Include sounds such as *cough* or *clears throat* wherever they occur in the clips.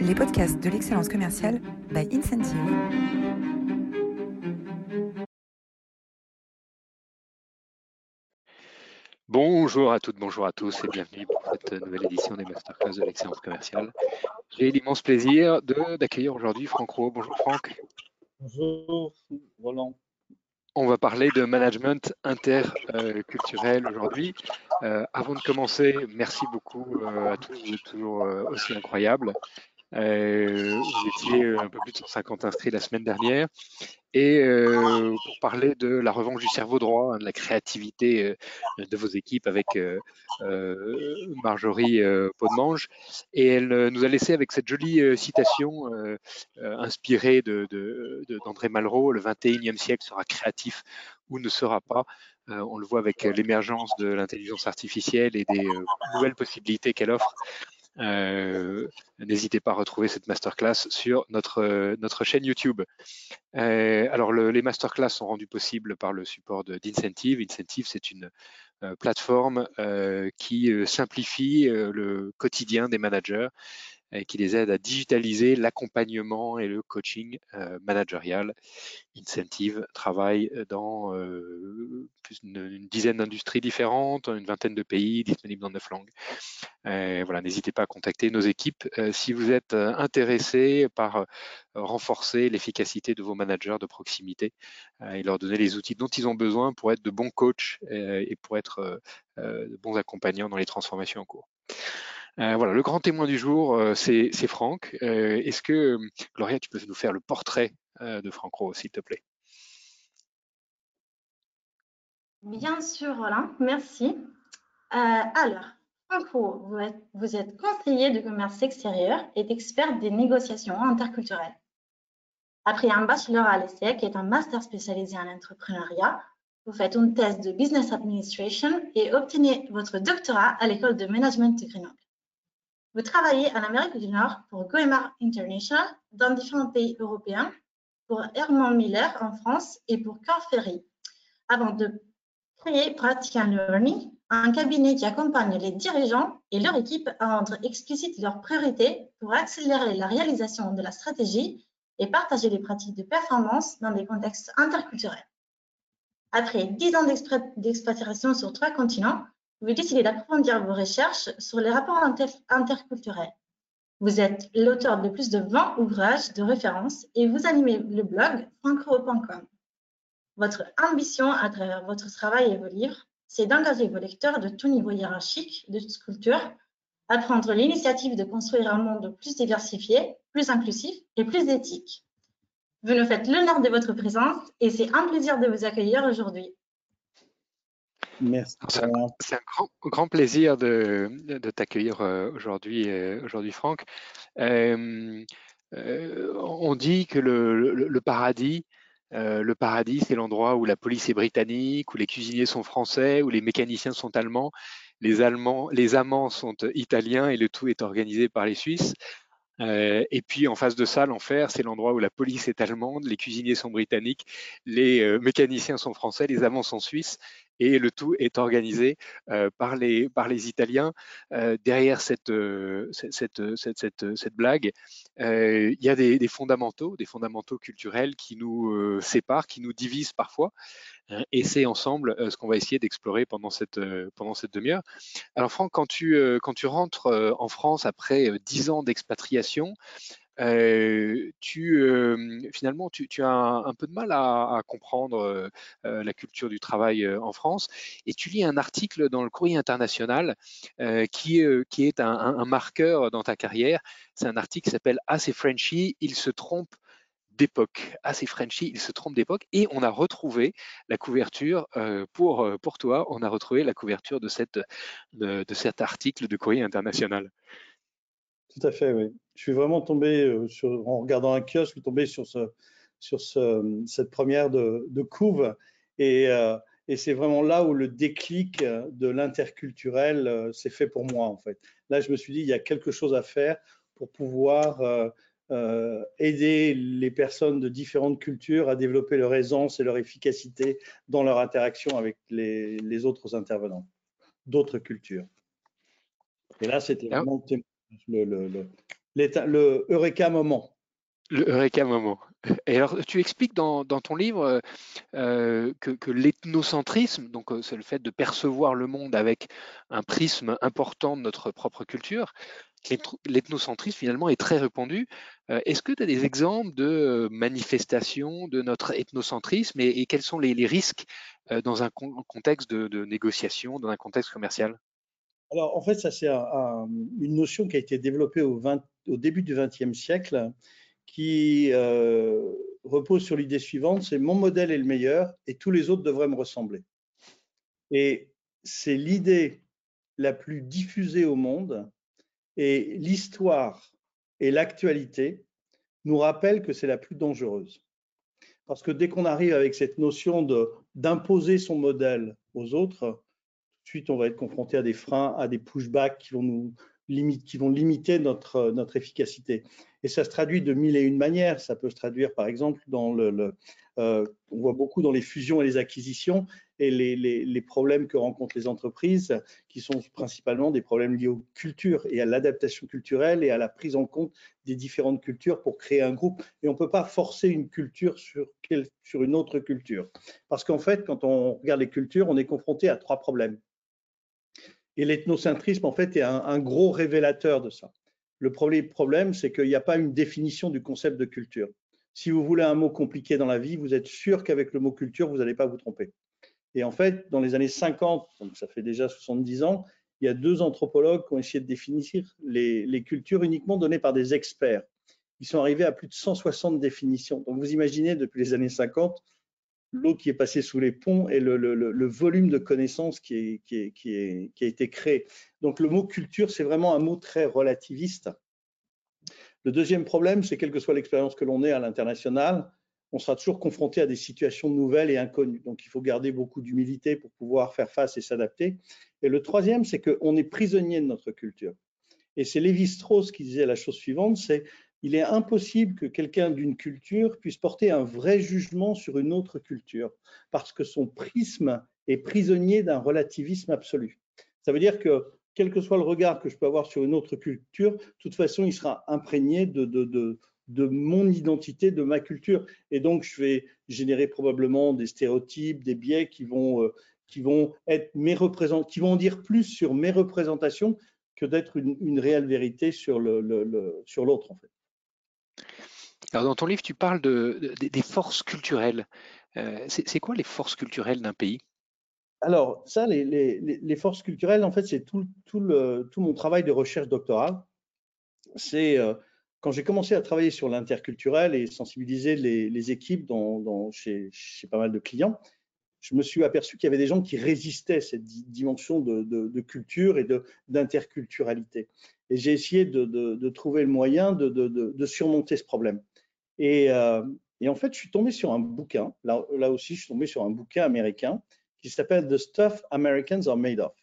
les podcasts de l'excellence commerciale by Incentive. Bonjour à toutes, bonjour à tous et bienvenue pour cette nouvelle édition des Masterclass de l'excellence commerciale. J'ai l'immense plaisir d'accueillir aujourd'hui Franck Rowe. Bonjour Franck. Bonjour Roland. On va parler de management interculturel aujourd'hui. Euh, avant de commencer, merci beaucoup euh, à tous, vous êtes toujours euh, aussi incroyables. Euh, vous étiez un peu plus de 150 inscrits la semaine dernière. Et euh, pour parler de la revanche du cerveau droit, hein, de la créativité euh, de vos équipes avec Marjorie Podmange. Et elle nous a laissé avec cette jolie citation inspirée d'André Malraux, le 21e siècle sera créatif ou ne sera pas. on le voit avec l'émergence de l'intelligence artificielle et des nouvelles possibilités qu'elle offre. Euh, n'hésitez pas à retrouver cette masterclass sur notre, notre chaîne YouTube. Euh, alors, le, les masterclass sont rendus possibles par le support d'Incentive. Incentive, c'est une euh, plateforme qui simplifie le quotidien des managers et qui les aide à digitaliser l'accompagnement et le coaching euh, managérial. Incentive travaille dans euh, d'une dizaine d'industries différentes, une vingtaine de pays, disponibles dans neuf langues. Euh, voilà, n'hésitez pas à contacter nos équipes si vous êtes intéressé par renforcer l'efficacité de vos managers de proximité et leur donner les outils dont ils ont besoin pour être de bons coachs et pour être de bons accompagnants dans les transformations en cours. Euh, voilà, le grand témoin du jour, euh, c'est Franck. Euh, est-ce que, Gloria, tu peux nous faire le portrait de Franck Rowe, s'il te plaît? Bien sûr, Roland, merci. alors, Franck Rowe, vous êtes, conseiller de commerce extérieur et expert des négociations interculturelles. Après un bachelor à l'ESSEC est un master spécialisé en entrepreneuriat, vous faites une thèse de Business Administration et obtenez votre doctorat à l'école de management de Grenoble. Vous travaillez en Amérique du Nord pour Goemar International dans différents pays européens, pour Herman Miller en France et pour Carl Ferry, avant de créer Practical Learning, un cabinet qui accompagne les dirigeants et leur équipe à rendre explicite leurs priorités pour accélérer la réalisation de la stratégie et partager les pratiques de performance dans des contextes interculturels. Après dix ans d'expatriation sur trois continents, vous décidez d'approfondir vos recherches sur les rapports interculturels. Vous êtes l'auteur de plus de 20 ouvrages de référence et vous animez le blog francro.com. Votre ambition à travers votre travail et vos livres, c'est d'engager vos lecteurs de tout niveau hiérarchique de culture à prendre l'initiative de construire un monde plus diversifié, plus inclusif et plus éthique. Vous nous faites l'honneur de votre présence et c'est un plaisir de vous accueillir aujourd'hui. Merci. C'est un, grand, plaisir de, t'accueillir euh, aujourd'hui, euh, aujourd'hui Franck. Euh, on dit que le, paradis, le paradis, c'est l'endroit où la police est britannique, où les cuisiniers sont français, où les mécaniciens sont allemands, les Allemands, les Amants sont italiens et le tout est organisé par les Suisses. et puis en face de ça, l'enfer, c'est l'endroit où la police est allemande, les cuisiniers sont britanniques, les mécaniciens sont français, les amants sont suisses, et le tout est organisé euh, par, les, par les Italiens. Euh, derrière cette, euh, cette, cette, cette, blague, il y a des, fondamentaux, des fondamentaux culturels qui nous séparent, qui nous divisent parfois. Et c'est ensemble ce qu'on va essayer d'explorer pendant cette, pendant cette demi-heure. Alors Franck, quand tu, quand tu rentres en France après dix ans d'expatriation, tu euh, finalement tu, as un, peu de mal à, comprendre euh, la culture du travail en France et tu lis un article dans le Courrier international qui, qui est un, marqueur dans ta carrière. C'est un article qui s'appelle Assez Frenchy, il se trompe d'époque. Assez Frenchy, il se trompe d'époque. Et on a retrouvé la couverture pour, pour toi, on a retrouvé la couverture de, cette, de cet article de Courrier international. Tout à fait, oui. Je suis vraiment tombé, euh, sur, en regardant un kiosque, je suis tombé sur, ce, sur ce, cette première de, de couve. Et, euh, et c'est vraiment là où le déclic de l'interculturel euh, s'est fait pour moi, en fait. Là, je me suis dit, il y a quelque chose à faire pour pouvoir euh, aider les personnes de différentes cultures à développer leur aisance et leur efficacité dans leur interaction avec les, les autres intervenants d'autres cultures. Et là, c'était vraiment le, le Eureka moment. Le Eureka moment. Et alors, tu expliques dans, ton livre euh, que, l'ethnocentrisme, donc euh, c'est le fait de percevoir le monde avec un prisme important de notre propre culture, l'ethnocentrisme finalement est très répandu. Euh, est-ce que tu as des exemples de manifestations de notre ethnocentrisme et, quels sont les, risques dans un contexte de, négociation, dans un contexte commercial? Alors en fait, ça c'est une notion qui a été développée au, début du XXe siècle qui euh, repose sur l'idée suivante, c'est mon modèle est le meilleur et tous les autres devraient me ressembler. Et c'est l'idée la plus diffusée au monde et l'histoire et l'actualité nous rappellent que c'est la plus dangereuse. Parce que dès qu'on arrive avec cette notion d'imposer son modèle aux autres, tout de suite on va être confronté à des freins, à des pushbacks qui vont nous, qui vont limiter notre, notre efficacité. Et ça se traduit de mille et une manières. Ça peut se traduire, par exemple, dans le, euh, on voit beaucoup dans les fusions et les acquisitions et les, problèmes que rencontrent les entreprises, qui sont principalement des problèmes liés aux cultures et à l'adaptation culturelle et à la prise en compte des différentes cultures pour créer un groupe. Et on ne peut pas forcer une culture sur une autre culture. Parce qu'en fait, quand on regarde les cultures, on est confronté à trois problèmes. Et l'ethnocentrisme, en fait, est un, gros révélateur de ça. Le problème, c'est qu'il n'y a pas une définition du concept de culture. Si vous voulez un mot compliqué dans la vie, vous êtes sûr qu'avec le mot culture, vous n'allez pas vous tromper. Et en fait, dans les années 50, donc ça fait déjà 70 ans, il y a deux anthropologues qui ont essayé de définir les, cultures uniquement données par des experts. Ils sont arrivés à plus de 160 définitions. Donc vous imaginez, depuis les années 50, l'eau qui est passée sous les ponts et le, volume de connaissances qui, a été créé. Donc le mot culture, c'est vraiment un mot très relativiste. Le deuxième problème, c'est quelle que soit l'expérience que l'on ait à l'international, on sera toujours confronté à des situations nouvelles et inconnues. Donc il faut garder beaucoup d'humilité pour pouvoir faire face et s'adapter. Et le troisième, c'est qu'on est prisonnier de notre culture. Et c'est Lévi-Strauss qui disait la chose suivante, c'est il est impossible que quelqu'un d'une culture puisse porter un vrai jugement sur une autre culture, parce que son prisme est prisonnier d'un relativisme absolu. Ça veut dire que quel que soit le regard que je peux avoir sur une autre culture, de toute façon, il sera imprégné de, mon identité, de ma culture. Et donc, je vais générer probablement des stéréotypes, des biais qui vont, euh, être mes qui vont dire plus sur mes représentations que d'être une, réelle vérité sur l'autre, en fait. Alors dans ton livre, tu parles de, des forces culturelles. Euh, c'est quoi les forces culturelles d'un pays? Alors ça, les, forces culturelles, en fait, c'est tout, tout, mon travail de recherche doctorale. C'est euh, quand j'ai commencé à travailler sur l'interculturel et sensibiliser les, équipes dans, chez, pas mal de clients, je me suis aperçu qu'il y avait des gens qui résistaient à cette dimension de, culture et d'interculturalité. Et j'ai essayé de, trouver le moyen de, surmonter ce problème. Euh, et, en fait, je suis tombé sur un bouquin, là, là aussi, je suis tombé sur un bouquin américain qui s'appelle The Stuff Americans Are Made Of,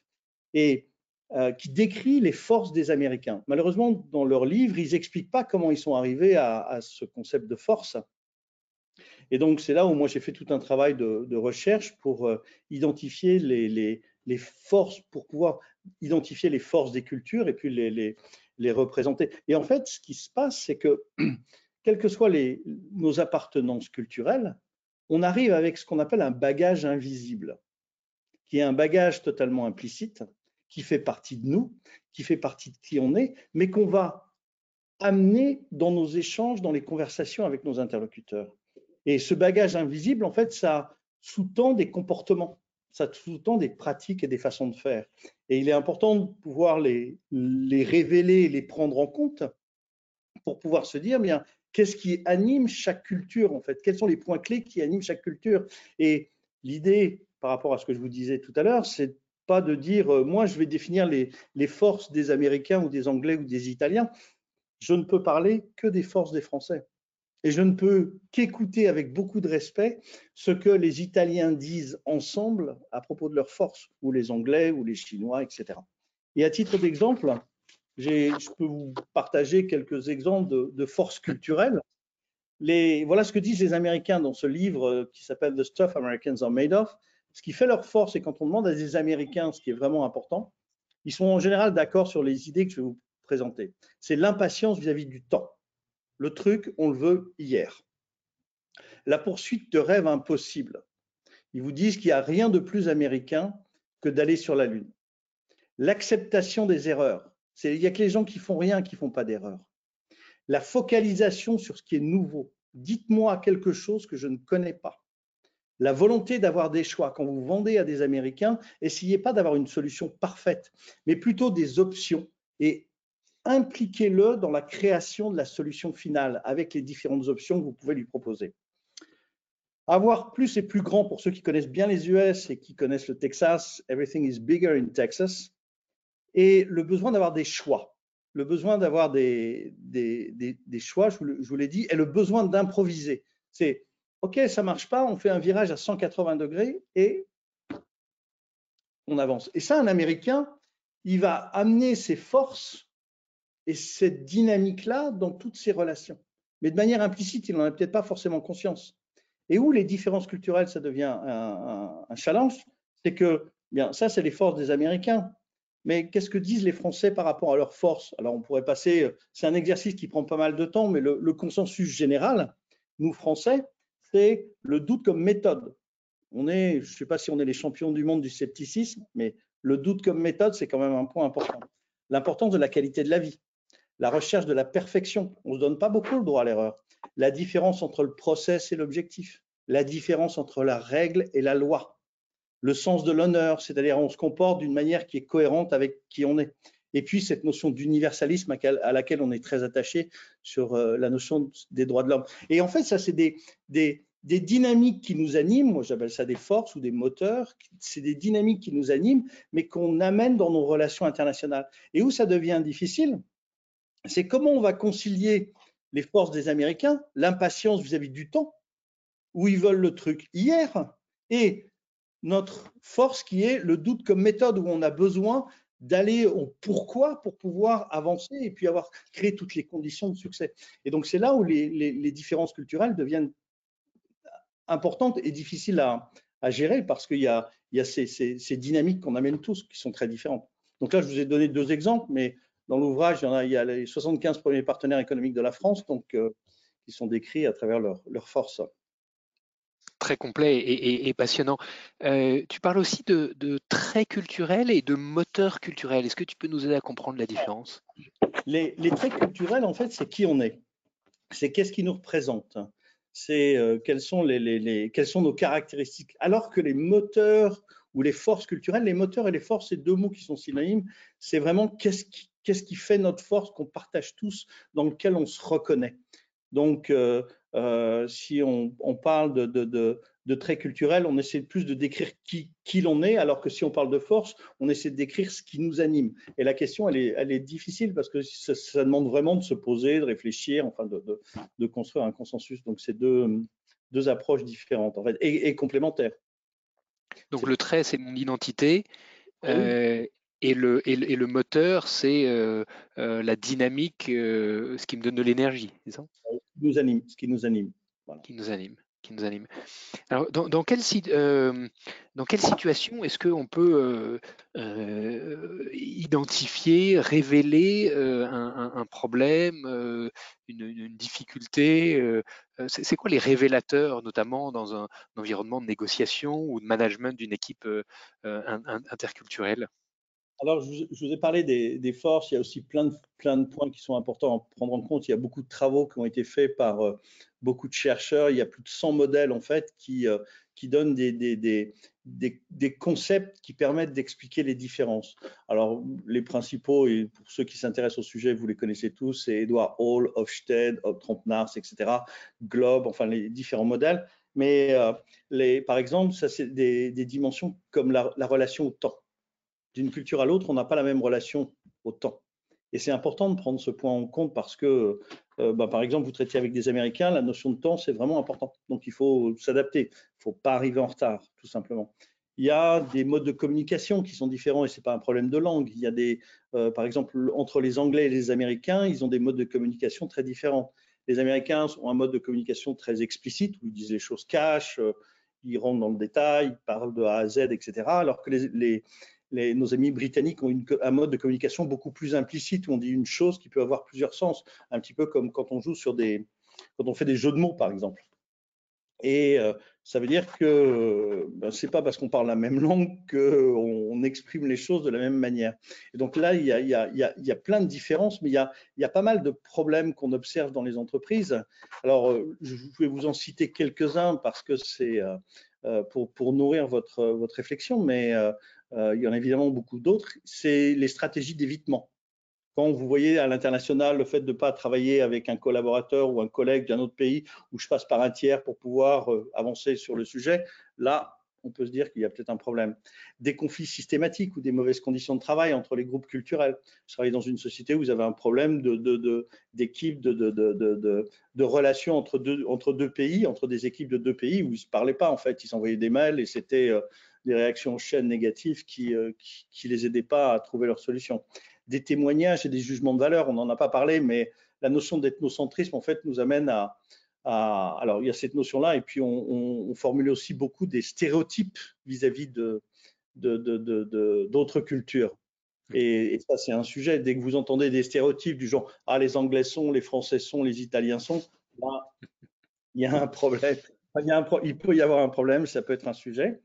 et euh, qui décrit les forces des Américains. Malheureusement, dans leur livre, ils n'expliquent pas comment ils sont arrivés à, ce concept de force. Et donc, c'est là où moi, j'ai fait tout un travail de, recherche pour euh, identifier les, forces, pour pouvoir identifier les forces des cultures et puis les, les, représenter. Et en fait, ce qui se passe, c'est que *clears throat* quelles que soient nos appartenances culturelles, on arrive avec ce qu'on appelle un bagage invisible, qui est un bagage totalement implicite, qui fait partie de nous, qui fait partie de qui on est, mais qu'on va amener dans nos échanges, dans les conversations avec nos interlocuteurs. Et ce bagage invisible, en fait, ça sous-tend des comportements, ça sous-tend des pratiques et des façons de faire. Et il est important de pouvoir les, révéler, les prendre en compte pour pouvoir se dire, bien, qu'est-ce qui anime chaque culture en fait? Quels sont les points clés qui animent chaque culture? Et l'idée, par rapport à ce que je vous disais tout à l'heure, c'est pas de dire euh, moi je vais définir les, forces des Américains ou des Anglais ou des Italiens. Je ne peux parler que des forces des Français. Et je ne peux qu'écouter avec beaucoup de respect ce que les Italiens disent ensemble à propos de leurs forces, ou les Anglais, ou les Chinois, etc. Et à titre d'exemple, je peux vous partager quelques exemples de, forces culturelles. Les, voilà ce que disent les Américains dans ce livre euh, qui s'appelle The Stuff Americans Are Made Of. Ce qui fait leur force, c'est quand on demande à des Américains ce qui est vraiment important, ils sont en général d'accord sur les idées que je vais vous présenter. C'est l'impatience vis-à-vis du temps. Le truc, on le veut hier. La poursuite de rêves impossibles. Ils vous disent qu'il n'y a rien de plus américain que d'aller sur la Lune. L'acceptation des erreurs. Il n'y a que les gens qui font rien qui font pas d'erreurs. La focalisation sur ce qui est nouveau. Dites-moi quelque chose que je ne connais pas. La volonté d'avoir des choix. Quand vous vendez à des Américains, essayez pas d'avoir une solution parfaite, mais plutôt des options et impliquez-le dans la création de la solution finale avec les différentes options que vous pouvez lui proposer. Avoir plus et plus grand pour ceux qui connaissent bien les US et qui connaissent le Texas, everything is bigger in Texas, et le besoin d'avoir des choix, le besoin d'avoir des, des, choix, je vous, l'ai dit, et le besoin d'improviser. C'est OK, ça marche pas, on fait un virage à 180 degrés et on avance. Et ça, un Américain, il va amener ses forces et cette dynamique-là dans toutes ses relations. Mais de manière implicite, il n'en a peut-être pas forcément conscience. Et où les différences culturelles, ça devient un, challenge, c'est que, bien, ça, c'est les forces des Américains. Mais qu'est-ce que disent les Français par rapport à leurs forces? Alors, on pourrait passer, c'est un exercice qui prend pas mal de temps, mais le, consensus général, nous Français, c'est le doute comme méthode. On est, je ne sais pas si on est les champions du monde du scepticisme, mais le doute comme méthode, c'est quand même un point important. L'importance de la qualité de la vie, la recherche de la perfection. On ne se donne pas beaucoup le droit à l'erreur la différence entre le process et l'objectif, la différence entre la règle et la loi, le sens de l'honneur, c'est-à-dire on se comporte d'une manière qui est cohérente avec qui on est. Et puis cette notion d'universalisme à laquelle on est très attaché sur euh, la notion des droits de l'homme. Et en fait, ça, c'est des, des, des dynamiques qui nous animent, moi j'appelle ça des forces ou des moteurs, c'est des dynamiques qui nous animent, mais qu'on amène dans nos relations internationales. Et où ça devient difficile, c'est comment on va concilier les forces des Américains, l'impatience vis-à-vis du temps, où ils veulent le truc hier, et notre force qui est le doute comme méthode, où on a besoin d'aller au pourquoi pour pouvoir avancer et puis avoir créé toutes les conditions de succès. Et donc c'est là où les, différences culturelles deviennent importantes et difficiles à, gérer parce qu'il y a, ces, dynamiques qu'on amène tous qui sont très différentes. Donc là, je vous ai donné deux exemples, mais dans l'ouvrage, il, y a les 75 premiers partenaires économiques de la France, donc euh, qui sont décrits à travers leurs leur forces. Très complet et, passionnant. Euh, tu parles aussi de, traits culturels et de moteurs culturels. Est-ce que tu peux nous aider à comprendre la différence? Les, traits culturels, en fait, c'est qui on est. C'est qu'est-ce qui nous représente. C'est euh, quelles, sont les, quelles sont nos caractéristiques. Alors que les moteurs ou les forces culturelles, les moteurs et les forces, c'est deux mots qui sont synonymes. C'est vraiment qu'est-ce qui, qu'est-ce qui fait notre force qu'on partage tous, dans lequel on se reconnaît. Donc, euh, euh, si on, parle de, traits culturels, on essaie plus de décrire qui, qui l'on est, alors que si on parle de force, on essaie de décrire ce qui nous anime. Et la question, elle est, elle est difficile parce que ça, demande vraiment de se poser, de réfléchir, enfin de, construire un consensus. Donc, c'est deux, deux approches différentes en fait, et, complémentaires. Donc, le trait, c'est mon identité. Ah euh, et le, et le, moteur, c'est euh, euh, la dynamique, euh, ce qui me donne de l'énergie, c'est ça? Ce qui nous anime. Ce qui nous anime. Qui nous anime. Qui nous anime. Alors, dans, dans, quelle, dans quelle situation est-ce qu'on peut identifier, révéler un, un, problème, une, une, difficulté C'est quoi les révélateurs, notamment dans un, un, environnement de négociation ou de management d'une équipe interculturelle? Alors, je vous, ai parlé des, forces. Il y a aussi plein de, points qui sont importants à prendre en compte. Il y a beaucoup de travaux qui ont été faits par euh, beaucoup de chercheurs. Il y a plus de 100 modèles, en fait, qui, euh, donnent des, concepts qui permettent d'expliquer les différences. Alors, les principaux, et pour ceux qui s'intéressent au sujet, vous les connaissez tous, c'est Edward Hall, Hofstede, Trompe-Nars, etc., Globe, enfin, les différents modèles. Mais, euh, par exemple, ça, c'est des, dimensions comme la relation au temps d'une culture à l'autre, on n'a pas la même relation au temps. Et c'est important de prendre ce point en compte parce que, euh, bah, par exemple, vous traitez avec des Américains, la notion de temps, c'est vraiment important. Donc, il faut s'adapter. Il ne faut pas arriver en retard, tout simplement. Il y a des modes de communication qui sont différents et ce n'est pas un problème de langue. Il y a des, euh, par exemple, entre les Anglais et les Américains, ils ont des modes de communication très différents. Les Américains ont un mode de communication très explicite où ils disent les choses cash, euh, ils rentrent dans le détail, ils parlent de A à Z, etc. Alors que les, nos amis britanniques ont un mode de communication beaucoup plus implicite où on dit une chose qui peut avoir plusieurs sens, un petit peu comme quand on joue sur des, quand on fait des jeux de mots par exemple. Et euh, ça veut dire que ben, c'est pas parce qu'on parle la même langue qu'on on exprime les choses de la même manière. Et donc là, il y a, il y a, y a plein de différences, mais il y a, y a pas mal de problèmes qu'on observe dans les entreprises. Alors, euh, je vais vous en citer quelques-uns parce que c'est euh, pour, pour, nourrir votre, votre réflexion, mais il y en a évidemment beaucoup d'autres. C'est les stratégies d'évitement quand vous voyez à l'international le fait de ne pas travailler avec un collaborateur ou un collègue d'un autre pays où je passe par un tiers pour pouvoir euh, avancer sur le sujet, là, on peut se dire qu'il y a peut-être un problème. Des conflits systématiques ou des mauvaises conditions de travail entre les groupes culturels. Je travaille dans une société où vous avez un problème d'équipe, de, relations entre deux, entre deux pays, entre des équipes de deux pays où ils ne se parlaient pas en fait. Ils s'envoyaient des mails et c'était euh, des réactions en chaîne négatives qui euh, qui, les aidaient pas à trouver leur solution des témoignages et des jugements de valeur. On n'en a pas parlé, mais la notion d'ethnocentrisme, en fait, nous amène à, alors, il y a cette notion-là, et puis on, formule aussi beaucoup des stéréotypes vis-à-vis de, d'autres cultures. Et, ça, c'est un sujet. Dès que vous entendez des stéréotypes du genre ah les Anglais sont, les Français sont, les Italiens sont, là, il y a un problème. il peut y avoir un problème, ça peut être un sujet.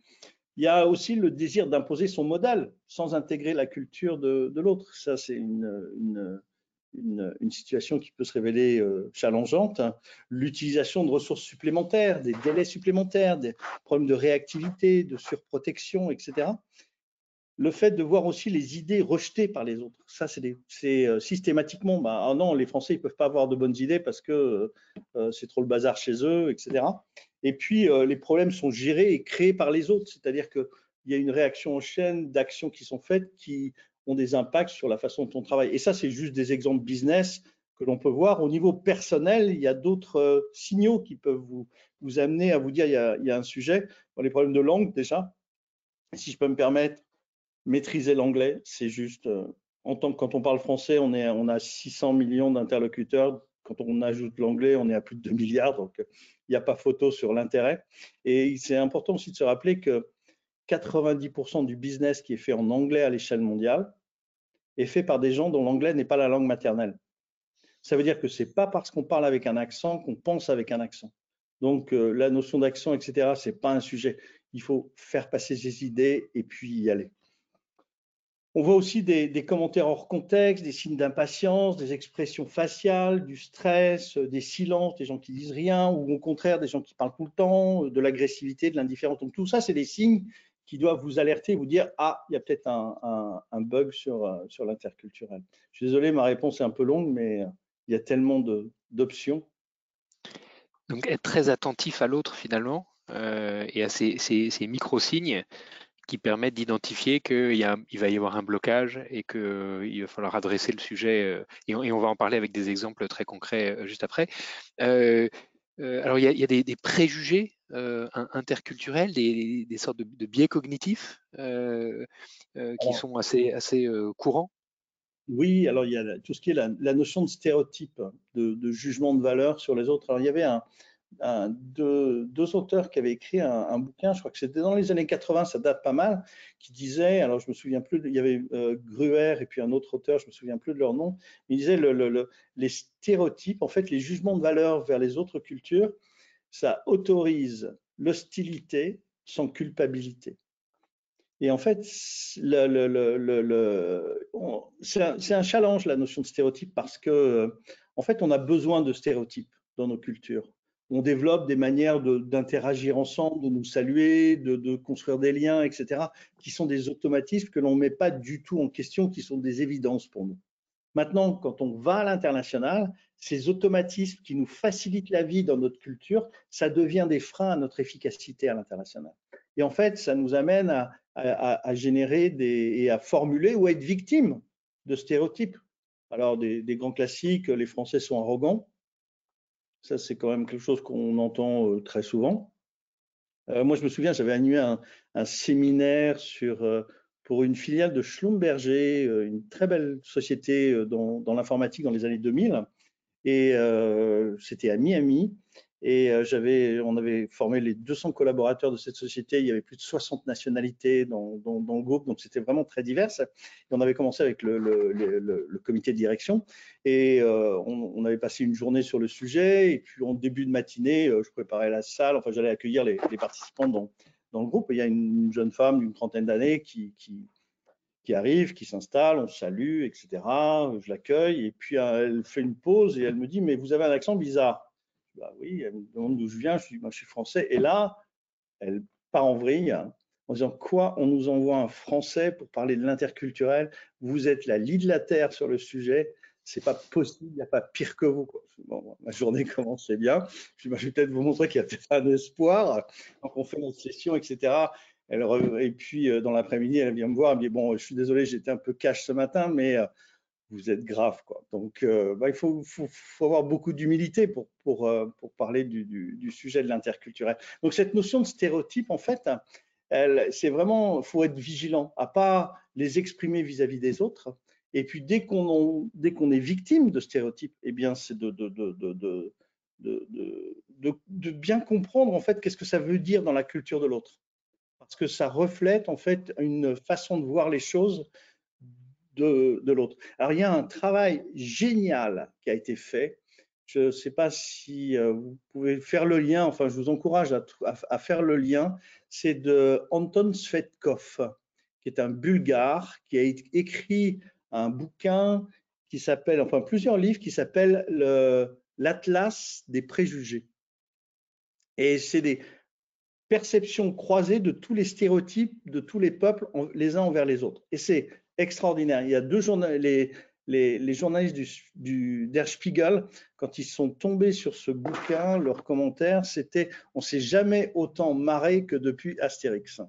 Il y a aussi le désir d'imposer son modèle sans intégrer la culture de, l'autre. Ça, c'est une, situation qui peut se révéler euh, challengeante. L'utilisation de ressources supplémentaires, des délais supplémentaires, des problèmes de réactivité, de surprotection, etc. Le fait de voir aussi les idées rejetées par les autres. Ça, c'est euh, systématiquement, bah, ah non, les Français, ils peuvent pas avoir de bonnes idées parce que euh, c'est trop le bazar chez eux, etc. Et puis, euh, les problèmes sont gérés et créés par les autres, c'est-à-dire qu'il y a une réaction en chaîne d'actions qui sont faites qui ont des impacts sur la façon dont on travaille. Et ça, c'est juste des exemples business que l'on peut voir. Au niveau personnel, il y a d'autres euh, signaux qui peuvent vous, amener à vous dire il y a un sujet. les problèmes de langue, déjà, si je peux me permettre, maîtriser l'anglais, c'est juste, euh, quand on parle français, on, a 600 millions d'interlocuteurs. Quand on ajoute l'anglais, on est à plus de 2 milliards. Donc, il n'y a pas photo sur l'intérêt. Et c'est important aussi de se rappeler que 90% du business qui est fait en anglais à l'échelle mondiale est fait par des gens dont l'anglais n'est pas la langue maternelle. Ça veut dire que c'est pas parce qu'on parle avec un accent qu'on pense avec un accent. Donc euh, la notion d'accent, etc., c'est pas un sujet. Il faut faire passer ses idées et puis y aller. On voit aussi des, commentaires hors contexte, des signes d'impatience, des expressions faciales, du stress, euh, des silences, des gens qui disent rien, ou au contraire des gens qui parlent tout le temps, euh, de l'agressivité, de l'indifférence. Donc tout ça, c'est des signes qui doivent vous alerter, vous dire ah, il y a peut-être un, bug sur, euh, sur l'interculturel. Je suis désolé, ma réponse est un peu longue, mais il y a tellement d'options. Donc être très attentif à l'autre finalement et à ces micro-signes qui permettent d'identifier qu'il il va y avoir un blocage et qu'il va falloir adresser le sujet. Euh, et on, va en parler avec des exemples très concrets euh, juste après. Euh, alors, il y a, des, préjugés interculturels, des, sortes de, biais cognitifs qui sont assez, assez courants? Oui, alors il y a tout ce qui est la, notion de stéréotype, de, de, jugement de valeur sur les autres. Alors, il y avait un, deux, auteurs qui avaient écrit un, bouquin, je crois que c'était dans les années 80, ça date pas mal, qui disait, alors je me souviens plus, il y avait euh, Gruer et puis un autre auteur, je me souviens plus de leur nom, il disait le, les stéréotypes, en fait les jugements de valeur vers les autres cultures, ça autorise l'hostilité sans culpabilité. Et en fait, c'est un, un, challenge la notion de stéréotype parce que, en fait, on a besoin de stéréotypes dans nos cultures on développe des manières d'interagir ensemble, de nous saluer, de, construire des liens, etc., qui sont des automatismes que l'on ne met pas du tout en question, qui sont des évidences pour nous. Maintenant, quand on va à l'international, ces automatismes qui nous facilitent la vie dans notre culture, ça devient des freins à notre efficacité à l'international. Et en fait, ça nous amène à, générer et à formuler ou à être victime de stéréotypes. Alors, des grands classiques, les Français sont arrogants, ça, c'est quand même quelque chose qu'on entend euh, très souvent. Euh, moi, je me souviens, j'avais animé un, séminaire sur, euh, pour une filiale de Schlumberger, une très belle société dans, l'informatique dans les années 2000. Et c'était à Miami. Et euh, on avait formé les 200 collaborateurs de cette société. Il y avait plus de 60 nationalités dans, le groupe, donc c'était vraiment très divers. Et on avait commencé avec le, comité de direction et euh, on, avait passé une journée sur le sujet. Et puis en début de matinée, euh, je préparais la salle. Enfin, j'allais accueillir les, participants dans, le groupe. Et il y a une jeune femme d'une trentaine d'années qui arrive, qui s'installe, on salue, etc. Je l'accueille et puis elle fait une pause et elle me dit mais vous avez un accent bizarre. Bah oui, elle me demande d'où je viens, je dis, moi je suis français. Et là, elle part en vrille en disant quoi On nous envoie un français pour parler de l'interculturel. Vous êtes la lit de la terre sur le sujet. C'est pas possible, il n'y a pas pire que vous. Bon, ma journée *laughs* commençait bien. Je, je vais peut-être vous montrer qu'il y a peut-être un espoir. Donc on fait notre session, etc. Et puis euh, dans l'après-midi, elle vient me voir. Elle me dit bon, je suis désolé, j'étais un peu cash ce matin, mais euh, vous êtes grave. Quoi. Donc, euh, bah, il faut, avoir beaucoup d'humilité pour, euh, parler du, sujet de l'interculturel. Donc, cette notion de stéréotype, en fait, c'est vraiment, faut être vigilant à pas les exprimer vis-à-vis des autres. Et puis, dès qu'on est victime de stéréotypes, eh bien, c'est de, de, bien comprendre, en fait, qu'est-ce que ça veut dire dans la culture de l'autre. Parce que ça reflète, en fait, une façon de voir les choses de, l'autre. Alors, il y a un travail génial qui a été fait. Je ne sais pas si euh, vous pouvez faire le lien, enfin, je vous encourage à, faire le lien. C'est de Anton Svetkov, qui est un bulgare, qui a écrit un bouquin qui s'appelle, enfin, plusieurs livres qui s'appellent l'Atlas des préjugés. Et c'est des perceptions croisées de tous les stéréotypes de tous les peuples les uns envers les autres. Et c'est extraordinaire. Il y a deux journalistes, les, journalistes du, Der Spiegel, quand ils sont tombés sur ce bouquin, leur commentaire, c'était on s'est jamais autant marré que depuis Astérix.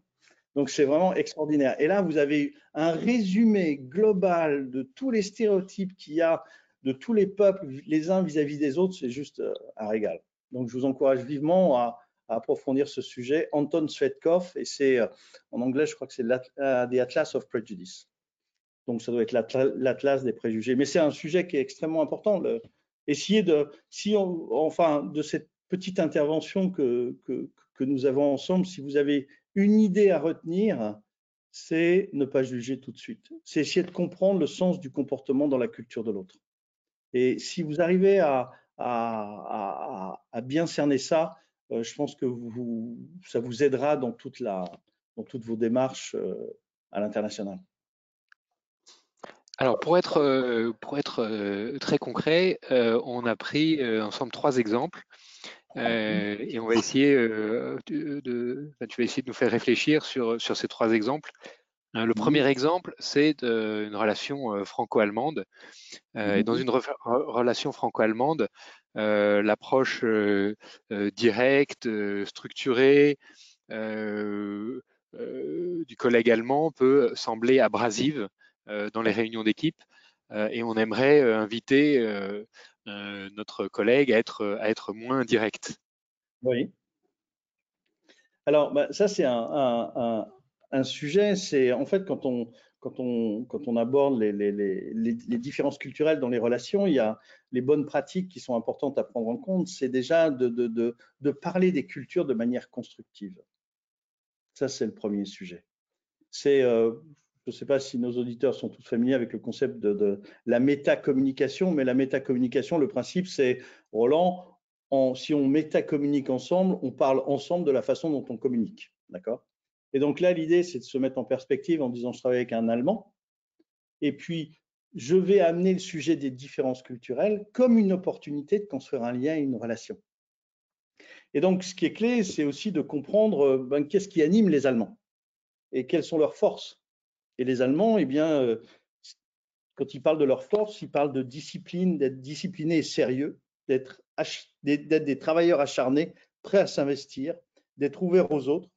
Donc c'est vraiment extraordinaire. Et là, vous avez un résumé global de tous les stéréotypes qu'il y a de tous les peuples les uns vis-à-vis des autres, c'est juste euh, un régal. Donc je vous encourage vivement à, à approfondir ce sujet. Anton Svetkov, et c'est euh, en anglais, je crois que c'est euh, The Atlas of Prejudice. Donc, ça doit être l'atlas des préjugés. Mais c'est un sujet qui est extrêmement important. Le, essayer de, si enfin, de cette petite intervention que, que, nous avons ensemble, si vous avez une idée à retenir, c'est ne pas juger tout de suite. C'est essayer de comprendre le sens du comportement dans la culture de l'autre. Et si vous arrivez à bien cerner ça, euh, je pense que vous, ça vous aidera dans, toute la, dans toutes vos démarches euh, à l'international. Alors pour être, euh, pour être euh, très concret, euh, on a pris ensemble trois exemples et on va essayer de, tu vas essayer de nous faire réfléchir sur, sur ces trois exemples. Le premier exemple, c'est une relation franco-allemande. Et dans une relation franco-allemande, l'approche directe, structurée du collègue allemand peut sembler abrasive dans les réunions d'équipe euh, et on aimerait euh, inviter notre collègue à être, à être moins direct. Oui. Alors, bah, ça, c'est un, un, sujet. C'est en fait quand on, quand on, quand on aborde les, les, les, les, différences culturelles dans les relations, il y a les bonnes pratiques qui sont importantes à prendre en compte. C'est déjà de, de, de, parler des cultures de manière constructive. Ça, c'est le premier sujet. C'est, je ne sais pas si nos auditeurs sont tous familiers avec le concept de, la métacommunication, mais la métacommunication, le principe, c'est, Roland, si on métacommunique ensemble, on parle ensemble de la façon dont on communique. D'accord? Et donc là, l'idée, c'est de se mettre en perspective en disant, je travaille avec un Allemand, et puis je vais amener le sujet des différences culturelles comme une opportunité de construire un lien et une relation. Et donc, ce qui est clé, c'est aussi de comprendre ben, qu'est-ce qui anime les Allemands et quelles sont leurs forces et les Allemands, eh bien, euh, quand ils parlent de leur force, ils parlent de discipline, d'être disciplinés et sérieux, d'être des travailleurs acharnés, prêts à s'investir, d'être ouverts aux autres,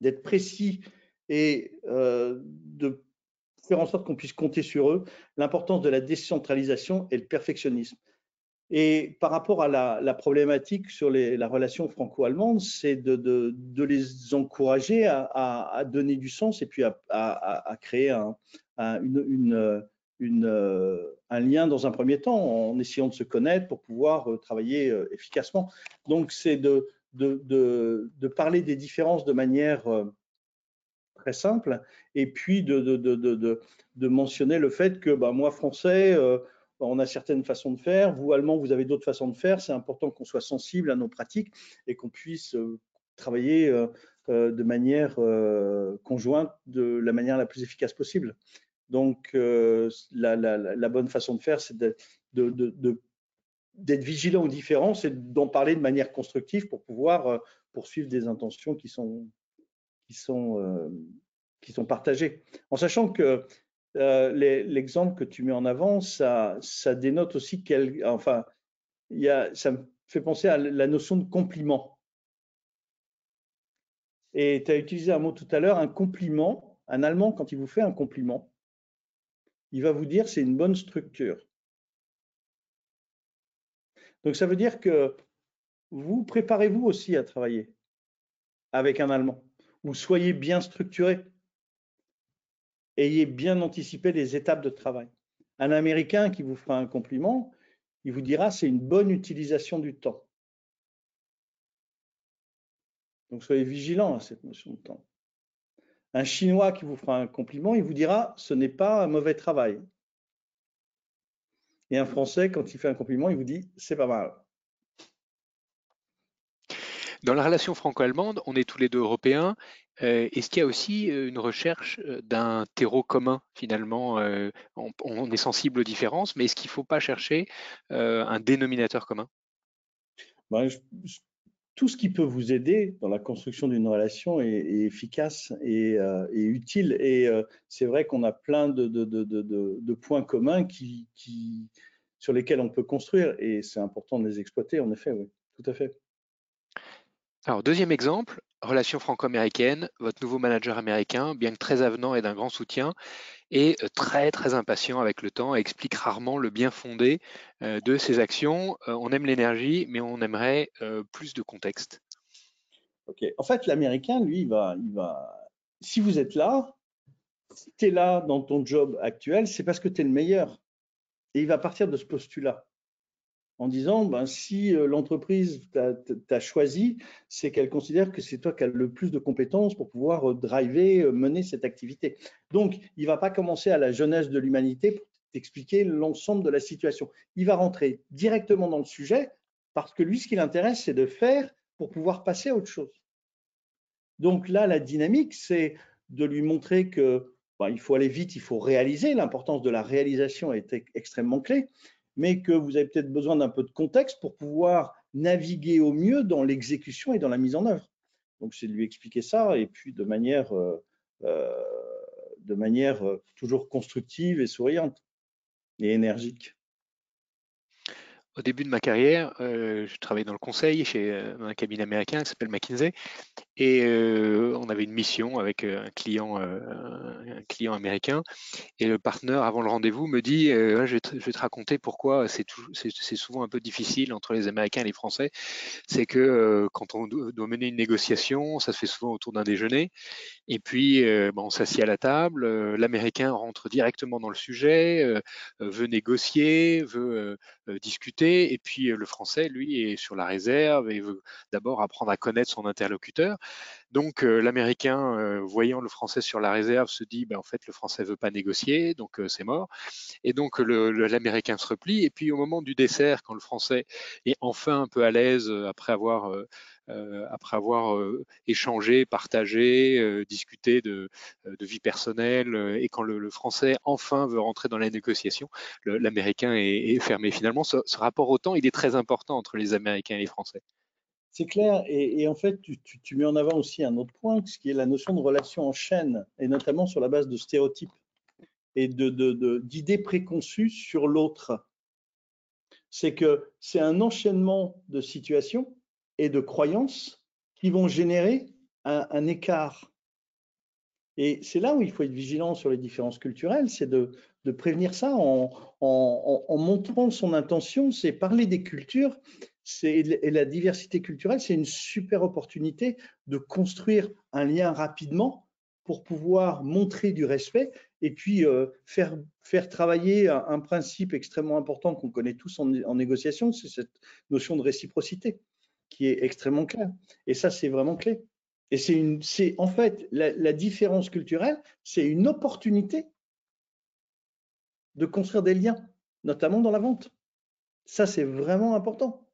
d'être précis et euh, de faire en sorte qu'on puisse compter sur eux, l'importance de la décentralisation et le perfectionnisme. Et par rapport à la, problématique sur la relation franco-allemande, c'est de, les encourager à, donner du sens et puis à, créer un lien dans un premier temps en essayant de se connaître pour pouvoir travailler efficacement. Donc, c'est de, parler des différences de manière très simple et puis de, mentionner le fait que bah, moi, français, on a certaines façons de faire, vous, Allemands, vous avez d'autres façons de faire. C'est important qu'on soit sensible à nos pratiques et qu'on puisse travailler euh, de manière euh, conjointe de la manière la plus efficace possible. Donc, euh, la, bonne façon de faire, c'est d'être vigilant aux différences et d'en parler de manière constructive pour pouvoir poursuivre des intentions qui sont partagées. En sachant que l'exemple que tu mets en avant, ça, ça dénote aussi quel, enfin, y a, ça me fait penser à la notion de compliment. Et tu as utilisé un mot tout à l'heure, un compliment. Un Allemand, quand il vous fait un compliment, il va vous dire c'est une bonne structure. Donc ça veut dire que vous préparez-vous aussi à travailler avec un Allemand, ou soyez bien structuré, ayez bien anticipé les étapes de travail. Un Américain qui vous fera un compliment, il vous dira c'est une bonne utilisation du temps. Donc soyez vigilants à cette notion de temps. Un Chinois qui vous fera un compliment, il vous dira ce n'est pas un mauvais travail. Et un Français, quand il fait un compliment, il vous dit c'est pas mal. Dans la relation franco-allemande, on est tous les deux européens. Est-ce qu'il y a aussi une recherche d'un terreau commun finalement on, est sensible aux différences, mais est-ce qu'il ne faut pas chercher un dénominateur commun? Ben, tout ce qui peut vous aider dans la construction d'une relation est, efficace et, utile. Et c'est vrai qu'on a plein de, points communs sur lesquels on peut construire et c'est important de les exploiter, en effet, oui, tout à fait. Alors, deuxième exemple, relation franco-américaine. Votre nouveau manager américain, bien que très avenant et d'un grand soutien, est euh, très très impatient avec le temps et explique rarement le bien fondé euh, de ses actions. Euh, on aime l'énergie, mais on aimerait plus de contexte. Ok. En fait, l'américain, lui, il va, il va. Si vous êtes là, si tu es là dans ton job actuel, c'est parce que tu es le meilleur. Et il va partir de ce postulat en disant ben, si euh, l'entreprise t'a choisi, c'est qu'elle considère que c'est toi qui as le plus de compétences pour pouvoir euh, driver, euh, mener cette activité. Donc, il ne va pas commencer à la jeunesse de l'humanité pour t'expliquer l'ensemble de la situation. Il va rentrer directement dans le sujet parce que lui, ce qui l'intéresse, c'est de faire pour pouvoir passer à autre chose. Donc là, la dynamique, c'est de lui montrer que ben, il faut aller vite, il faut réaliser. L'importance de la réalisation est extrêmement clé mais que vous avez peut-être besoin d'un peu de contexte pour pouvoir naviguer au mieux dans l'exécution et dans la mise en œuvre. Donc, c'est de lui expliquer ça et puis de manière, euh, euh, de manière euh, toujours constructive et souriante et énergique. Au début de ma carrière, je travaillais dans le conseil chez un cabinet américain qui s'appelle McKinsey et on avait une mission avec un client, un client américain. Et le partenaire, avant le rendez-vous, me dit je, vais te, raconter pourquoi c'est souvent un peu difficile entre les Américains et les Français. C'est que quand on doit mener une négociation, ça se fait souvent autour d'un déjeuner. Et puis, on s'assied à la table. L'Américain rentre directement dans le sujet, veut négocier, veut discuter. Et puis, le Français, lui, est sur la réserve et veut d'abord apprendre à connaître son interlocuteur. Donc l'Américain, voyant le Français sur la réserve, se dit, ben, en fait, le Français veut pas négocier, donc c'est mort. Et donc l'Américain se replie. Et puis au moment du dessert, quand le Français est enfin un peu à l'aise après avoir après avoir échangé, partagé, discuté de, vie personnelle, et quand le, Français enfin veut rentrer dans la négociation, l'Américain est, fermé. Finalement, ce, rapport au temps, il est très important entre les Américains et les Français. C'est clair, et, en fait, tu, mets en avant aussi un autre point, ce qui est la notion de relation en chaîne, et notamment sur la base de stéréotypes et d'idées préconçues sur l'autre. C'est que c'est un enchaînement de situations et de croyances qui vont générer un, écart. Et c'est là où il faut être vigilant sur les différences culturelles, c'est de, prévenir ça en, montrant son intention, c'est parler des cultures et la diversité culturelle, c'est une super opportunité de construire un lien rapidement pour pouvoir montrer du respect et puis euh, faire, faire travailler un, principe extrêmement important qu'on connaît tous en, négociation, c'est cette notion de réciprocité qui est extrêmement claire. Et ça, c'est vraiment clé. Et c'est en fait la différence culturelle, c'est une opportunité de construire des liens, notamment dans la vente. Ça, c'est vraiment important.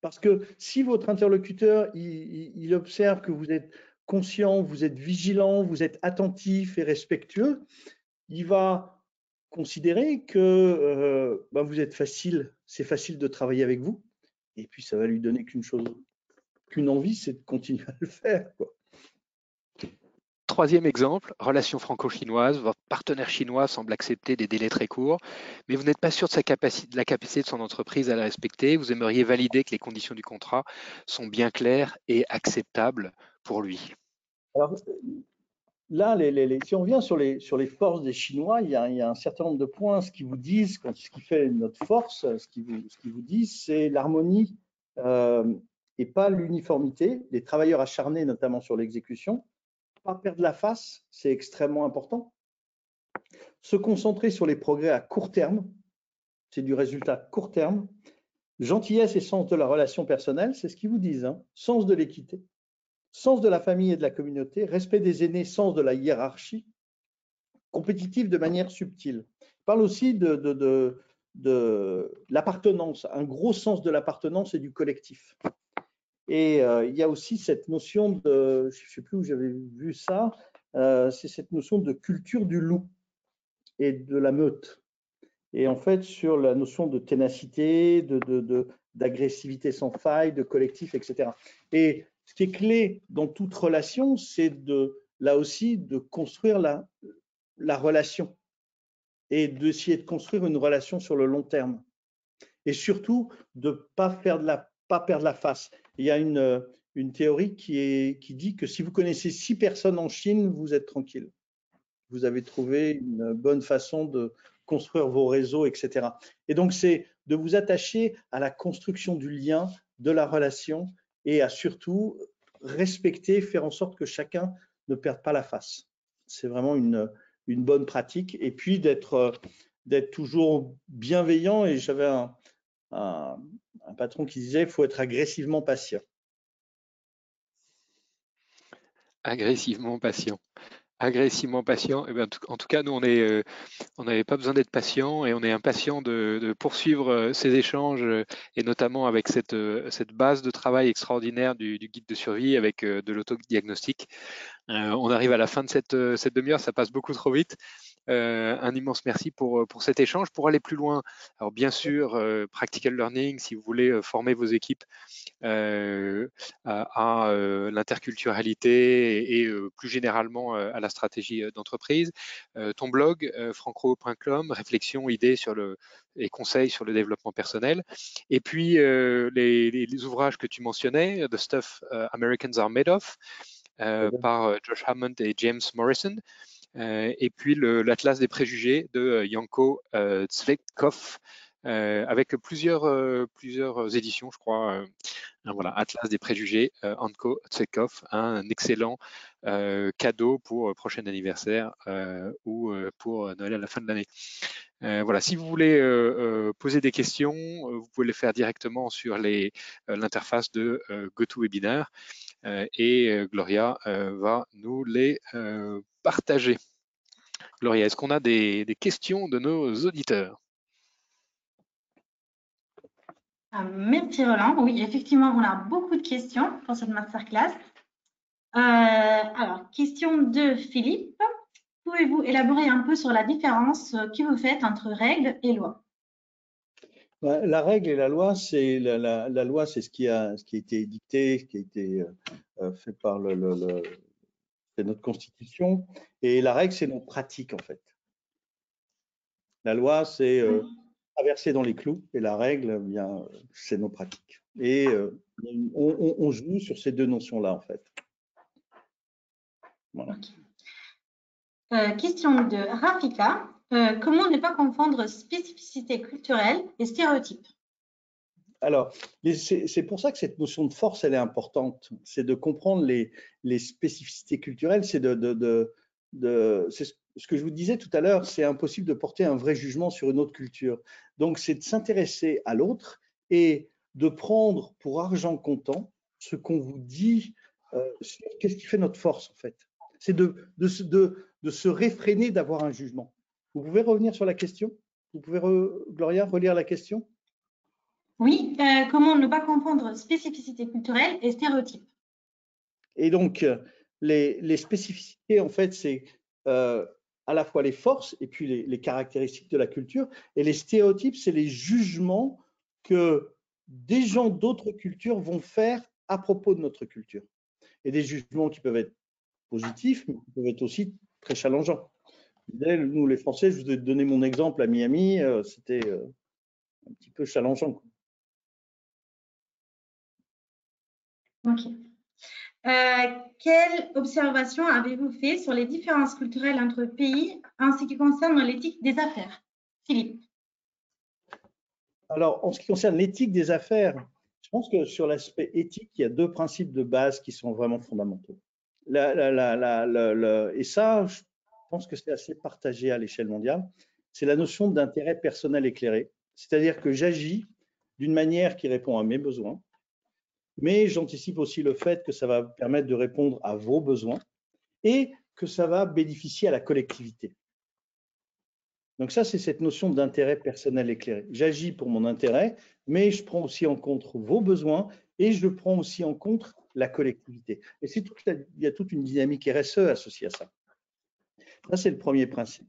Parce que si votre interlocuteur, il, observe que vous êtes conscient, vous êtes vigilant, vous êtes attentif et respectueux, il va considérer que euh, ben, vous êtes facile, c'est facile de travailler avec vous. Et puis, ça va lui donner qu'une chose, qu'une envie, c'est de continuer à le faire. Quoi. Troisième exemple, relation franco-chinoise. Votre partenaire chinois semble accepter des délais très courts, mais vous n'êtes pas sûr de, sa capacité, de la capacité de son entreprise à la respecter. Vous aimeriez valider que les conditions du contrat sont bien claires et acceptables pour lui. Alors, là, si on revient sur les, forces des Chinois, il y, a, un certain nombre de points. Ce qu'ils vous disent, ce qui fait notre force, ce qu'ils vous, ce c'est l'harmonie euh, et pas l'uniformité. Les travailleurs acharnés, notamment sur l'exécution, pas perdre la face, c'est extrêmement important. Se concentrer sur les progrès à court terme, c'est du résultat court terme. Gentillesse et sens de la relation personnelle, c'est ce qu'ils vous disent. Hein. Sens de l'équité, sens de la famille et de la communauté, respect des aînés, sens de la hiérarchie, compétitif de manière subtile. parle aussi de, de, de l'appartenance, un gros sens de l'appartenance et du collectif. Et euh, il y a aussi cette notion de, je ne sais plus où j'avais vu ça, euh, c'est cette notion de culture du loup et de la meute. Et en fait, sur la notion de ténacité, d'agressivité de, de, sans faille, de collectif, etc. Et ce qui est clé dans toute relation, c'est de, là aussi, de construire la, la relation et d'essayer de construire une relation sur le long terme. Et surtout, de ne pas, pas perdre la face il y a une, une théorie qui, est, qui dit que si vous connaissez six personnes en Chine, vous êtes tranquille. Vous avez trouvé une bonne façon de construire vos réseaux, etc. Et donc, c'est de vous attacher à la construction du lien, de la relation et à surtout respecter, faire en sorte que chacun ne perde pas la face. C'est vraiment une, une bonne pratique. Et puis d'être d'être toujours bienveillant. Et j'avais un, un, patron qui disait qu'il faut être agressivement patient. Agressivement patient. Agressivement patient. Eh bien, en tout cas, nous, on euh, n'avait pas besoin d'être patient et on est impatient de, poursuivre euh, ces échanges euh, et notamment avec cette, cette base de travail extraordinaire du, guide de survie avec de l'autodiagnostic. on arrive à la fin de cette, cette demi-heure, ça passe beaucoup trop vite. Euh, un immense merci pour, euh, pour cet échange. Pour aller plus loin, alors bien sûr, euh, Practical Learning, si vous voulez former vos équipes à, l'interculturalité et, plus généralement à la stratégie d'entreprise, ton blog, franco.com, réflexion, idées sur le, et conseils sur le développement personnel. Et puis, les, les, ouvrages que tu mentionnais, The Stuff Americans Are Made Of, par Josh Hammond et James Morrison. Euh, et puis l'Atlas des préjugés de Yanko euh, Tsvetkov, euh, avec plusieurs, plusieurs éditions, je crois. voilà, Atlas des préjugés, Yanko Tsvetkov, un excellent cadeau pour prochain anniversaire ou pour Noël à la fin de l'année. voilà, si vous voulez poser des questions, vous pouvez les faire directement sur l'interface de GoToWebinar et Gloria va nous les partager. Gloria, est-ce qu'on a des, questions de nos auditeurs? Ah, Merci Roland. Oui, effectivement, on a beaucoup de questions pour cette masterclass. Euh, alors, question de Philippe. Pouvez-vous élaborer un peu sur la différence que vous faites entre règles et lois? La règle et la loi, c'est la, loi, c'est ce qui a ce qui a été édicté, ce qui a été euh, fait par le, notre constitution. Et la règle, c'est nos pratiques, en fait. La loi, c'est euh, traverser dans les clous, et la règle, eh bien, c'est nos pratiques. Et euh, on, joue sur ces deux notions-là, en fait. Euh, question de Rafika. Comment ne pas confondre spécificité culturelle et stéréotype alors, c'est pour ça que cette notion de force, elle est importante. C'est de comprendre les, spécificités culturelles. C'est de, ce que je vous disais tout à l'heure, c'est impossible de porter un vrai jugement sur une autre culture. Donc, c'est de s'intéresser à l'autre et de prendre pour argent comptant ce qu'on vous dit, euh, qu'est-ce qui fait notre force en fait. C'est de, de, se réfréner d'avoir un jugement. Vous pouvez revenir sur la question? Vous pouvez, Gloria, relire la question? Oui, euh, comment ne pas confondre spécificité culturelle et stéréotypes? Et donc, euh, les, spécificités, en fait, c'est à la fois les forces et puis les, caractéristiques de la culture. Et les stéréotypes, c'est les jugements que des gens d'autres cultures vont faire à propos de notre culture. Et des jugements qui peuvent être positifs, mais qui peuvent être aussi très challengeants. Nous, les Français, je vous ai donné mon exemple à Miami, euh, c'était euh, un petit peu challengeant. Ok. Euh, quelle observation avez-vous fait sur les différences culturelles entre pays en ce qui concerne l'éthique des affaires? Philippe. Alors, en ce qui concerne l'éthique des affaires, je pense que sur l'aspect éthique, il y a deux principes de base qui sont vraiment fondamentaux. et ça, je pense que c'est assez partagé à l'échelle mondiale. C'est la notion d'intérêt personnel éclairé. C'est-à-dire que j'agis d'une manière qui répond à mes besoins, mais j'anticipe aussi le fait que ça va permettre de répondre à vos besoins et que ça va bénéficier à la collectivité. Donc ça, c'est cette notion d'intérêt personnel éclairé. J'agis pour mon intérêt, mais je prends aussi en compte vos besoins et je prends aussi en compte la collectivité. Et il y a toute une dynamique RSE associée à ça. Ça, c'est le premier principe.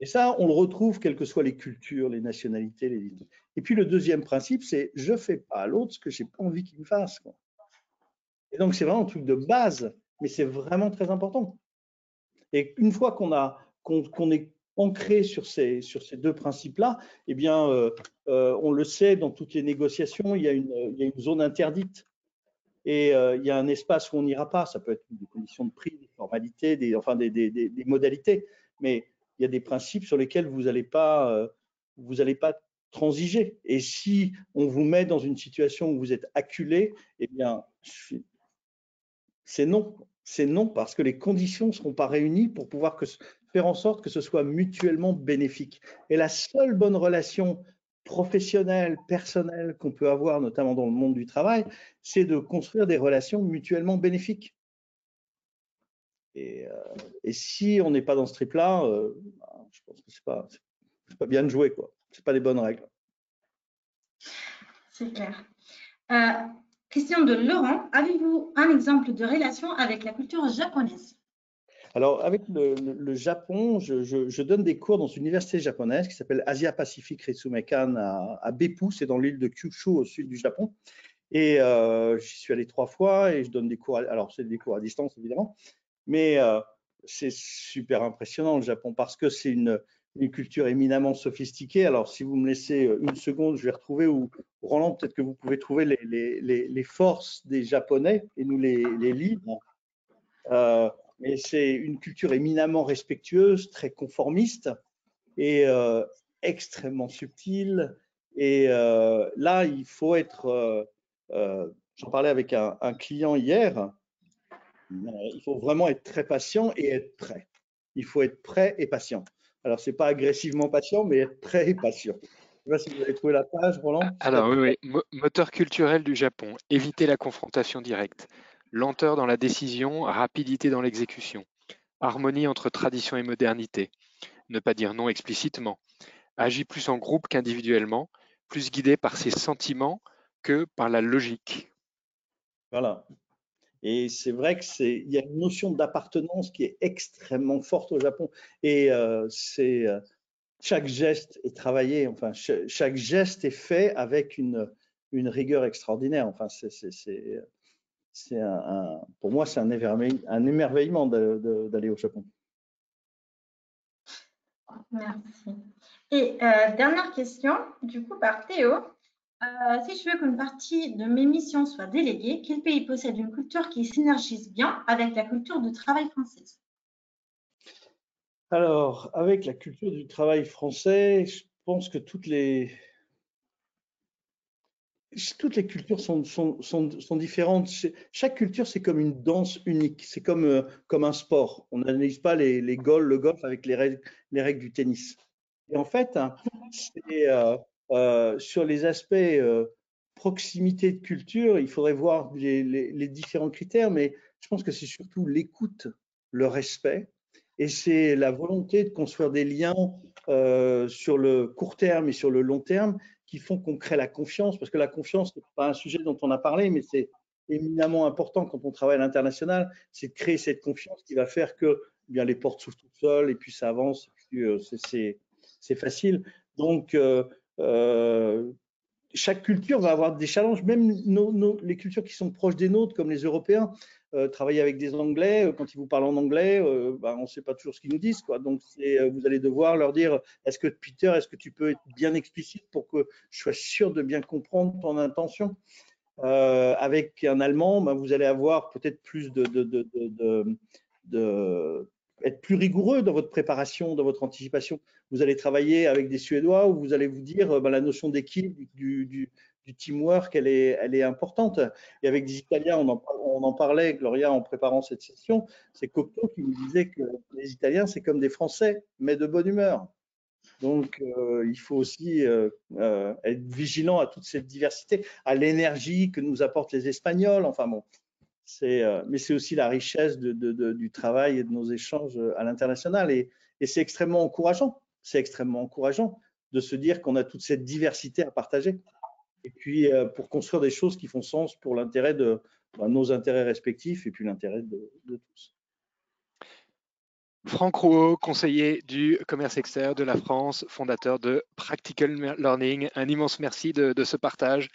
Et ça, on le retrouve quelles que soient les cultures, les nationalités, les Et puis le deuxième principe, c'est je fais pas à l'autre ce que j'ai pas envie qu'il me fasse. Et donc c'est vraiment un truc de base, mais c'est vraiment très important. Et une fois qu'on est ancré sur ces, sur ces deux principes-là, eh bien, euh, euh, on le sait, dans toutes les négociations, il y a une, il y a une zone interdite. Et euh, il y a un espace où on n'ira pas. Ça peut être des conditions de prix, des formalités, des, enfin des, modalités. Mais il y a des principes sur lesquels vous n'allez pas, euh, pas transiger. Et si on vous met dans une situation où vous êtes acculé, eh bien, c'est non. C'est non parce que les conditions ne seront pas réunies pour pouvoir faire en sorte que ce soit mutuellement bénéfique. Et la seule bonne relation professionnelle, personnelle qu'on peut avoir, notamment dans le monde du travail, c'est de construire des relations mutuellement bénéfiques. Et, euh, si on n'est pas dans ce trip-là, euh, bah, je pense que c'est pas, pas bien de jouer, quoi. C'est pas les bonnes règles. C'est clair. Euh, question de Laurent. Avez-vous un exemple de relation avec la culture japonaise? Alors, avec le, Japon, je, je, donne des cours dans une université japonaise qui s'appelle Asia Pacific Ritsumeikan à, à Beppu, c'est dans l'île de Kyushu au sud du Japon. Et j'y suis allé trois fois et je donne des cours, alors c'est des cours à distance évidemment, mais euh, c'est super impressionnant le Japon parce que c'est une, culture éminemment sophistiquée. Alors, si vous me laissez euh, une seconde, je vais retrouver, ou Roland, peut-être que vous pouvez trouver les, forces des Japonais et nous les, livres. Euh, c'est une culture éminemment respectueuse, très conformiste et extrêmement subtile. Et là, il faut être. J'en parlais avec un client hier il faut vraiment être très patient et être prêt. Il faut être prêt et patient. Alors, ce n'est pas agressivement patient, mais être prêt et patient. Je ne sais pas si vous avez trouvé la page, Roland? Alors, oui, oui. Moteur culturel du Japon. Éviter la confrontation directe. Lenteur dans la décision, rapidité dans l'exécution. Harmonie entre tradition et modernité. Ne pas dire non explicitement. Agit plus en groupe qu'individuellement, plus guidé par ses sentiments que par la logique. Voilà. Et c'est vrai que c'est, il y a une notion d'appartenance qui est extrêmement forte au Japon. Et euh, c'est euh, chaque geste est travaillé. Enfin, chaque geste est fait avec une, une rigueur extraordinaire. Enfin, c'est, c'est, un, pour moi, c'est un, un émerveillement d'aller au Japon. Merci. Et euh, dernière question, du coup, par Théo. Euh, si je veux qu'une partie de mes missions soit déléguée, quel pays possède une culture qui synergise bien avec la culture du travail française? Alors, avec la culture du travail français, je pense que toutes les, toutes les cultures sont, sont, sont, différentes. Chaque culture, c'est comme une danse unique. C'est comme, euh, comme un sport. On n'analyse pas les, les golf, le golf avec les règles, les règles du tennis. Et en fait, hein, euh, euh, sur les aspects proximité de culture, il faudrait voir les, les différents critères, mais je pense que c'est surtout l'écoute, le respect, et c'est la volonté de construire des liens sur le court terme et sur le long terme qui font qu'on crée la confiance, parce que la confiance, n'est pas un sujet dont on a parlé, mais c'est éminemment important quand on travaille à l'international, c'est de créer cette confiance qui va faire que eh bien, les portes s'ouvrent toutes seules et puis ça avance, euh, c'est facile. Donc, euh, euh, chaque culture va avoir des challenges, même les cultures qui sont proches des nôtres, comme les Européens, euh, travailler avec des Anglais, euh, quand ils vous parlent en anglais, euh, bah, on ne sait pas toujours ce qu'ils nous disent. Donc, vous allez devoir leur dire, est-ce que Peter, est-ce que tu peux être bien explicite pour que je sois sûr de bien comprendre ton intention? Avec un Allemand, bah, vous allez avoir peut-être plus de, de, être plus rigoureux dans votre préparation, dans votre anticipation. Vous allez travailler avec des Suédois où vous allez vous dire bah, la notion d'équipe, du, teamwork, elle est, importante. Et avec des Italiens, on en, parlait, Gloria, en préparant cette session, c'est Cocteau qui nous disait que les Italiens, c'est comme des Français, mais de bonne humeur. Donc, euh, il faut aussi euh, euh, être vigilant à toute cette diversité, à l'énergie que nous apportent les Espagnols. Enfin bon, c'est, mais c'est aussi la richesse du travail et de nos échanges à l'international. Et c'est extrêmement encourageant. C'est extrêmement encourageant de se dire qu'on a toute cette diversité à partager et puis euh, pour construire des choses qui font sens pour l'intérêt de bah, nos intérêts respectifs et puis l'intérêt de, tous. Franck Rouault, conseiller du commerce extérieur de la France, fondateur de Practical Learning. Un immense merci de, ce partage.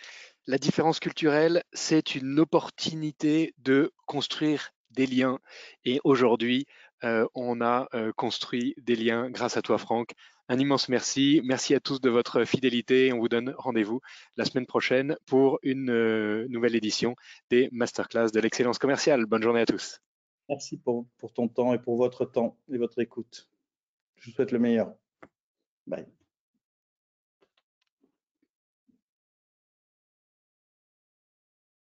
La différence culturelle, c'est une opportunité de construire des liens. Et aujourd'hui, euh, on a euh, construit des liens grâce à toi, Franck. Un immense merci. Merci à tous de votre fidélité. On vous donne rendez-vous la semaine prochaine pour une euh, nouvelle édition des masterclass de l'excellence commerciale. Bonne journée à tous. Merci pour, pour ton temps et pour votre temps et votre écoute. Je vous souhaite le meilleur. Bye.